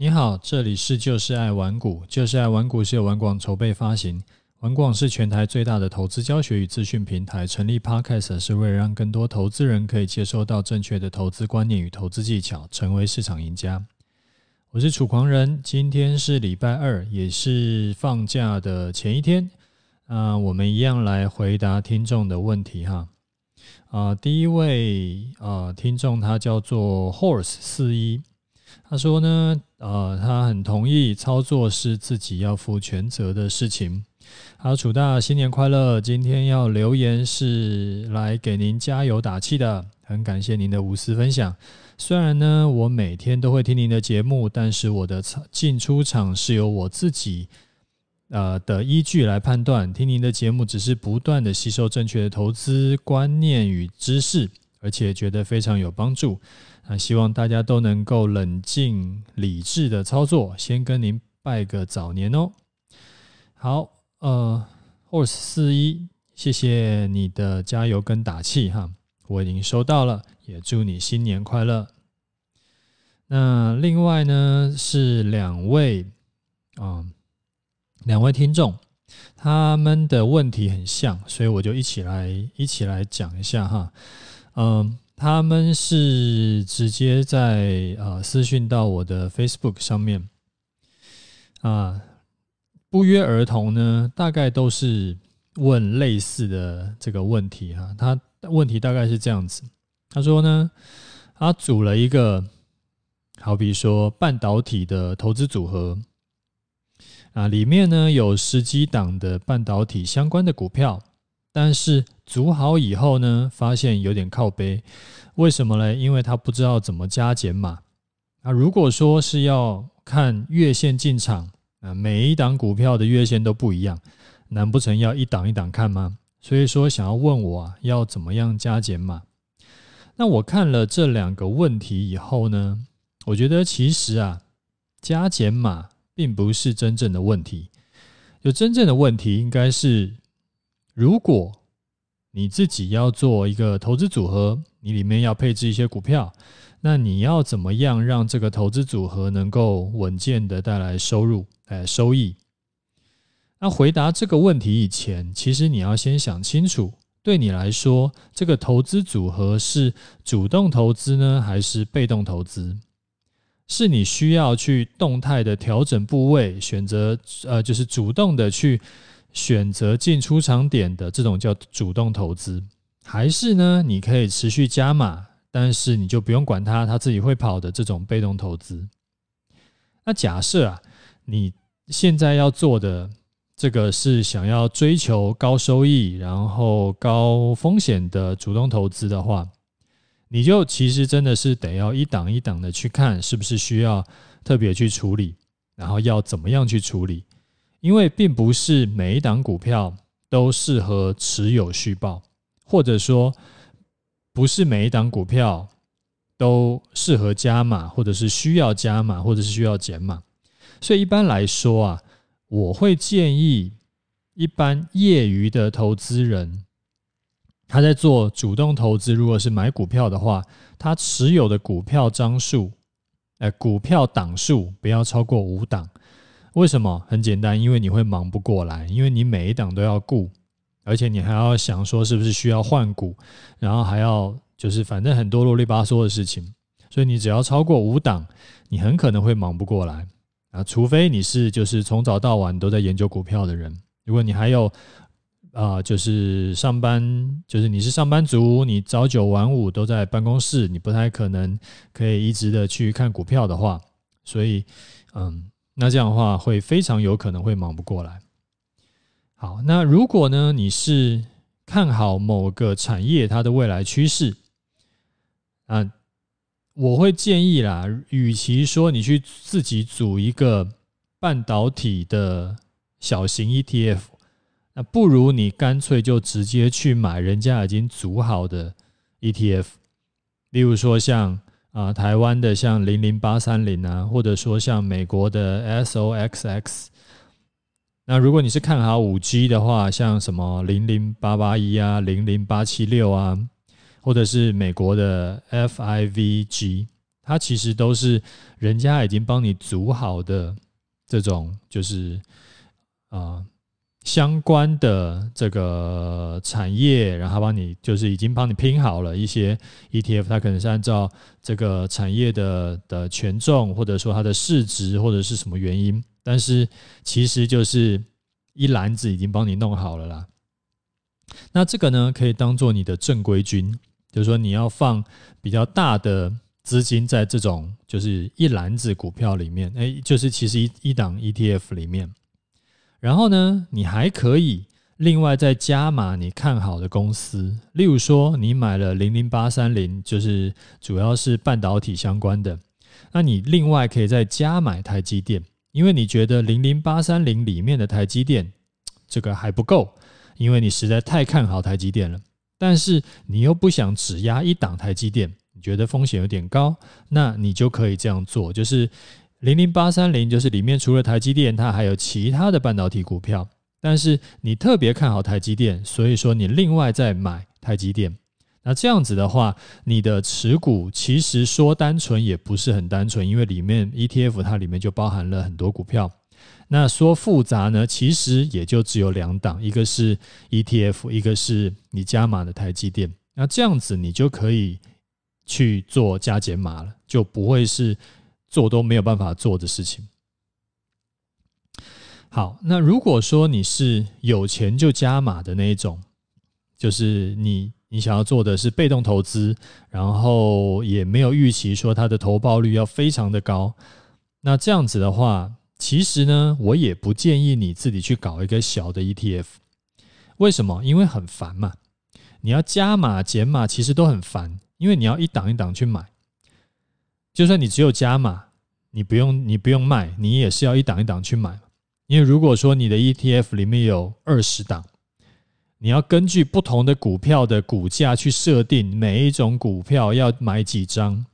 你好，这里是就是爱玩股，就是爱玩股是由玩广筹备发行，玩广是全台最大的投资教学与资讯平台。成立 Podcast 是为了让更多投资人可以接收到正确的投资观念与投资技巧，成为市场赢家。我是楚狂人，今天是礼拜二，也是放假的前一天。啊、我们一样来回答听众的问题哈。啊、第一位啊、听众他叫做 Horse 四一。他说呢，呃，他很同意操作是自己要负全责的事情。好，楚大新年快乐！今天要留言是来给您加油打气的，很感谢您的无私分享。虽然呢，我每天都会听您的节目，但是我的进出场是由我自己呃的依据来判断。听您的节目只是不断的吸收正确的投资观念与知识，而且觉得非常有帮助。那希望大家都能够冷静理智的操作。先跟您拜个早年哦。好，呃，Horse 四一，谢谢你的加油跟打气哈，我已经收到了，也祝你新年快乐。那另外呢是两位啊、两位听众，他们的问题很像，所以我就一起来一起来讲一下哈，嗯、他们是直接在呃私讯到我的 Facebook 上面啊，不约而同呢，大概都是问类似的这个问题哈。他问题大概是这样子，他说呢，他组了一个好比说半导体的投资组合啊，里面呢有十几档的半导体相关的股票。但是组好以后呢，发现有点靠背，为什么呢？因为他不知道怎么加减码。啊，如果说是要看月线进场，啊，每一档股票的月线都不一样，难不成要一档一档看吗？所以说想要问我啊，要怎么样加减码？那我看了这两个问题以后呢，我觉得其实啊，加减码并不是真正的问题，有真正的问题应该是。如果你自己要做一个投资组合，你里面要配置一些股票，那你要怎么样让这个投资组合能够稳健的带来收入、哎收益？那回答这个问题以前，其实你要先想清楚，对你来说，这个投资组合是主动投资呢，还是被动投资？是你需要去动态的调整部位，选择呃，就是主动的去。选择进出场点的这种叫主动投资，还是呢？你可以持续加码，但是你就不用管它，它自己会跑的这种被动投资。那假设啊，你现在要做的这个是想要追求高收益，然后高风险的主动投资的话，你就其实真的是得要一档一档的去看，是不是需要特别去处理，然后要怎么样去处理。因为并不是每一档股票都适合持有续报，或者说不是每一档股票都适合加码，或者是需要加码，或者是需要减码。所以一般来说啊，我会建议一般业余的投资人，他在做主动投资，如果是买股票的话，他持有的股票张数，哎，股票档数不要超过五档。为什么？很简单，因为你会忙不过来，因为你每一档都要顾，而且你还要想说是不是需要换股，然后还要就是反正很多啰里吧嗦的事情，所以你只要超过五档，你很可能会忙不过来啊。除非你是就是从早到晚都在研究股票的人，如果你还有啊、就是上班，就是你是上班族，你早九晚五都在办公室，你不太可能可以一直的去看股票的话，所以嗯。那这样的话，会非常有可能会忙不过来。好，那如果呢，你是看好某个产业它的未来趋势，啊，我会建议啦，与其说你去自己组一个半导体的小型 ETF，那不如你干脆就直接去买人家已经组好的 ETF，例如说像。啊，台湾的像零零八三零啊，或者说像美国的 SOXX。那如果你是看好五 G 的话，像什么零零八八一啊，零零八七六啊，或者是美国的 FIVG，它其实都是人家已经帮你组好的这种，就是啊。相关的这个产业，然后帮你就是已经帮你拼好了一些 ETF，它可能是按照这个产业的的权重，或者说它的市值，或者是什么原因，但是其实就是一篮子已经帮你弄好了啦。那这个呢，可以当做你的正规军，就是说你要放比较大的资金在这种就是一篮子股票里面，哎，就是其实一一档 ETF 里面。然后呢，你还可以另外再加码你看好的公司，例如说你买了零零八三零，就是主要是半导体相关的，那你另外可以再加买台积电，因为你觉得零零八三零里面的台积电这个还不够，因为你实在太看好台积电了，但是你又不想只压一档台积电，你觉得风险有点高，那你就可以这样做，就是。零零八三零就是里面除了台积电，它还有其他的半导体股票。但是你特别看好台积电，所以说你另外再买台积电。那这样子的话，你的持股其实说单纯也不是很单纯，因为里面 ETF 它里面就包含了很多股票。那说复杂呢，其实也就只有两档，一个是 ETF，一个是你加码的台积电。那这样子你就可以去做加减码了，就不会是。做都没有办法做的事情。好，那如果说你是有钱就加码的那一种，就是你你想要做的是被动投资，然后也没有预期说它的投报率要非常的高，那这样子的话，其实呢，我也不建议你自己去搞一个小的 ETF。为什么？因为很烦嘛，你要加码减码，其实都很烦，因为你要一档一档去买。就算你只有加码，你不用你不用卖，你也是要一档一档去买。因为如果说你的 ETF 里面有二十档，你要根据不同的股票的股价去设定每一种股票要买几张。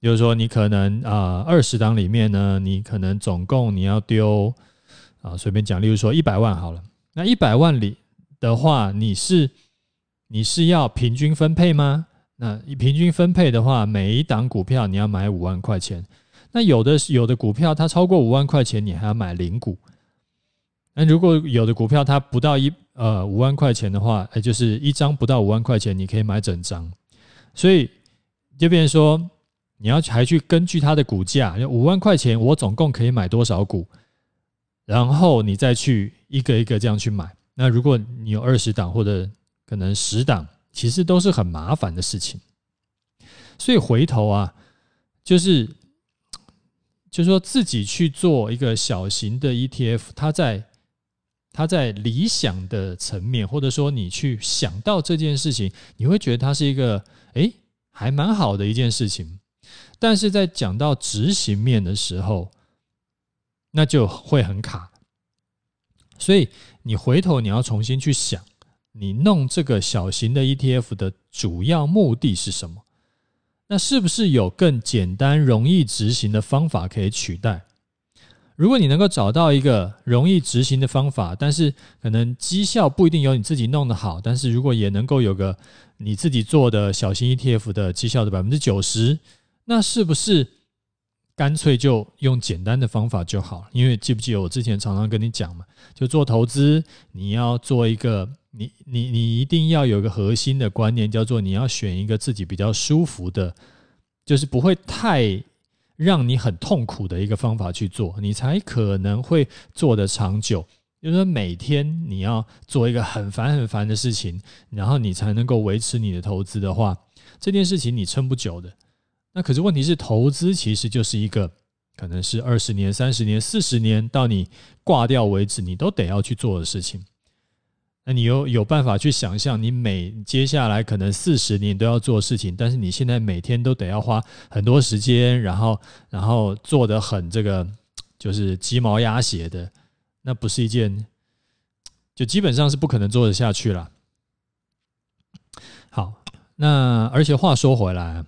就是说，你可能啊二十档里面呢，你可能总共你要丢啊随便讲，例如说一百万好了。那一百万里的话，你是你是要平均分配吗？那平均分配的话，每一档股票你要买五万块钱。那有的有的股票它超过五万块钱，你还要买零股。那如果有的股票它不到一呃五万块钱的话，哎，就是一张不到五万块钱，你可以买整张。所以就变成说，你要还去根据它的股价，五万块钱我总共可以买多少股，然后你再去一个一个这样去买。那如果你有二十档或者可能十档。其实都是很麻烦的事情，所以回头啊，就是，就说自己去做一个小型的 ETF，它在它在理想的层面，或者说你去想到这件事情，你会觉得它是一个诶还蛮好的一件事情，但是在讲到执行面的时候，那就会很卡，所以你回头你要重新去想。你弄这个小型的 ETF 的主要目的是什么？那是不是有更简单、容易执行的方法可以取代？如果你能够找到一个容易执行的方法，但是可能绩效不一定有你自己弄得好，但是如果也能够有个你自己做的小型 ETF 的绩效的百分之九十，那是不是干脆就用简单的方法就好？因为记不记得我之前常常跟你讲嘛，就做投资，你要做一个。你你你一定要有个核心的观念，叫做你要选一个自己比较舒服的，就是不会太让你很痛苦的一个方法去做，你才可能会做得长久。就是说每天你要做一个很烦很烦的事情，然后你才能够维持你的投资的话，这件事情你撑不久的。那可是问题是，投资其实就是一个可能是二十年、三十年、四十年到你挂掉为止，你都得要去做的事情。那你有有办法去想象，你每接下来可能四十年都要做事情，但是你现在每天都得要花很多时间，然后然后做的很这个就是鸡毛鸭血的，那不是一件就基本上是不可能做得下去了。好，那而且话说回来，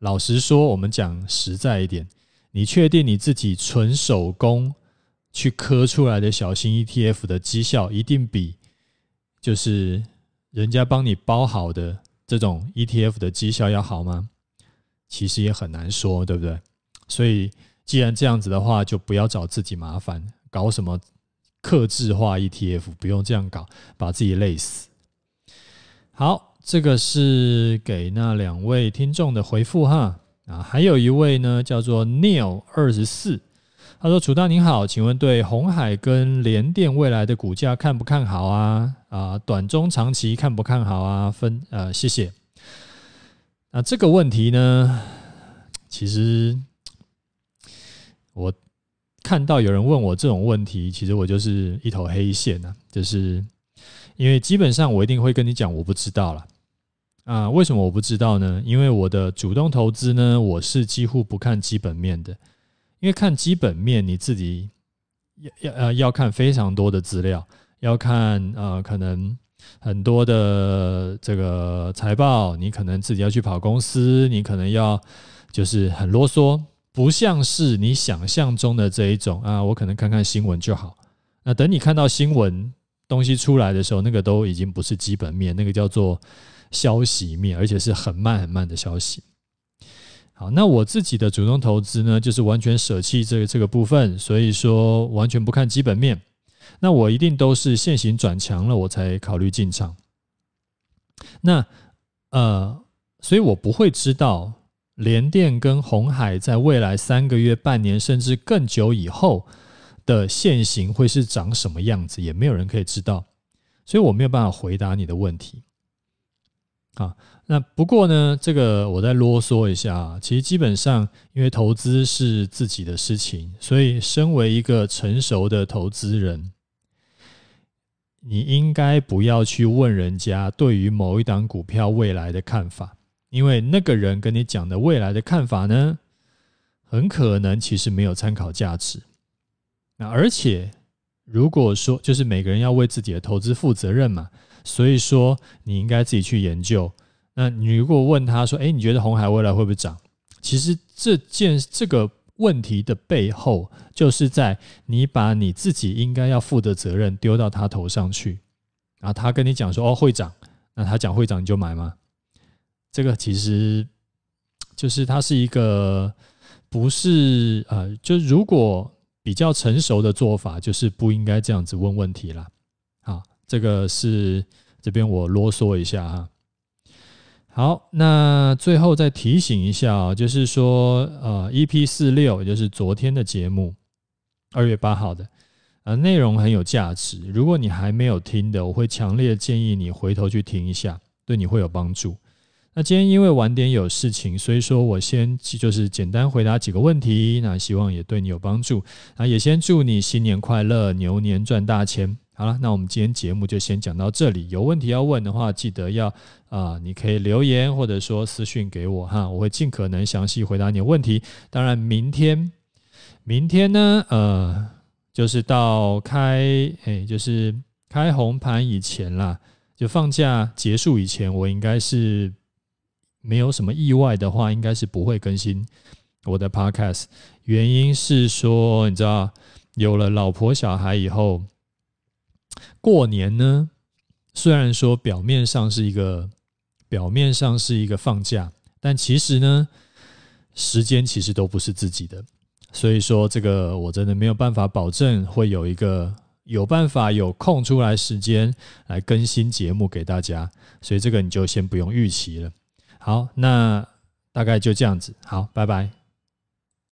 老实说，我们讲实在一点，你确定你自己纯手工去磕出来的小型 ETF 的绩效一定比？就是人家帮你包好的这种 ETF 的绩效要好吗？其实也很难说，对不对？所以既然这样子的话，就不要找自己麻烦，搞什么克制化 ETF，不用这样搞，把自己累死。好，这个是给那两位听众的回复哈。啊，还有一位呢，叫做 Neil 二十四，他说：“楚大您好，请问对鸿海跟联电未来的股价看不看好啊？啊，短中长期看不看好啊？分呃，谢谢。那这个问题呢，其实我看到有人问我这种问题，其实我就是一头黑线呐，就是因为基本上我一定会跟你讲，我不知道了。”啊，为什么我不知道呢？因为我的主动投资呢，我是几乎不看基本面的，因为看基本面你自己要要呃要看非常多的资料，要看呃可能很多的这个财报，你可能自己要去跑公司，你可能要就是很啰嗦，不像是你想象中的这一种啊，我可能看看新闻就好。那等你看到新闻东西出来的时候，那个都已经不是基本面，那个叫做。消息面，而且是很慢很慢的消息。好，那我自己的主动投资呢，就是完全舍弃这个这个部分，所以说完全不看基本面。那我一定都是现行转强了，我才考虑进场。那呃，所以我不会知道联电跟鸿海在未来三个月、半年甚至更久以后的现行会是长什么样子，也没有人可以知道，所以我没有办法回答你的问题。啊，那不过呢，这个我再啰嗦一下啊。其实基本上，因为投资是自己的事情，所以身为一个成熟的投资人，你应该不要去问人家对于某一档股票未来的看法，因为那个人跟你讲的未来的看法呢，很可能其实没有参考价值。那而且，如果说就是每个人要为自己的投资负责任嘛。所以说，你应该自己去研究。那你如果问他说：“哎，你觉得红海未来会不会涨？”其实这件这个问题的背后，就是在你把你自己应该要负的责任丢到他头上去。然后他跟你讲说：“哦，会涨。”那他讲会涨，你就买吗？这个其实就是他是一个不是呃，就如果比较成熟的做法，就是不应该这样子问问题啦。这个是这边我啰嗦一下哈。好，那最后再提醒一下啊，就是说呃，EP 四六也就是昨天的节目，二月八号的，呃，内容很有价值。如果你还没有听的，我会强烈建议你回头去听一下，对你会有帮助。那今天因为晚点有事情，所以说我先就是简单回答几个问题，那希望也对你有帮助。啊，也先祝你新年快乐，牛年赚大钱。好了，那我们今天节目就先讲到这里。有问题要问的话，记得要啊、你可以留言或者说私讯给我哈，我会尽可能详细回答你的问题。当然，明天，明天呢，呃，就是到开，哎，就是开红盘以前啦，就放假结束以前，我应该是没有什么意外的话，应该是不会更新我的 podcast。原因是说，你知道，有了老婆小孩以后。过年呢，虽然说表面上是一个表面上是一个放假，但其实呢，时间其实都不是自己的。所以说，这个我真的没有办法保证会有一个有办法有空出来时间来更新节目给大家。所以这个你就先不用预期了。好，那大概就这样子。好，拜拜。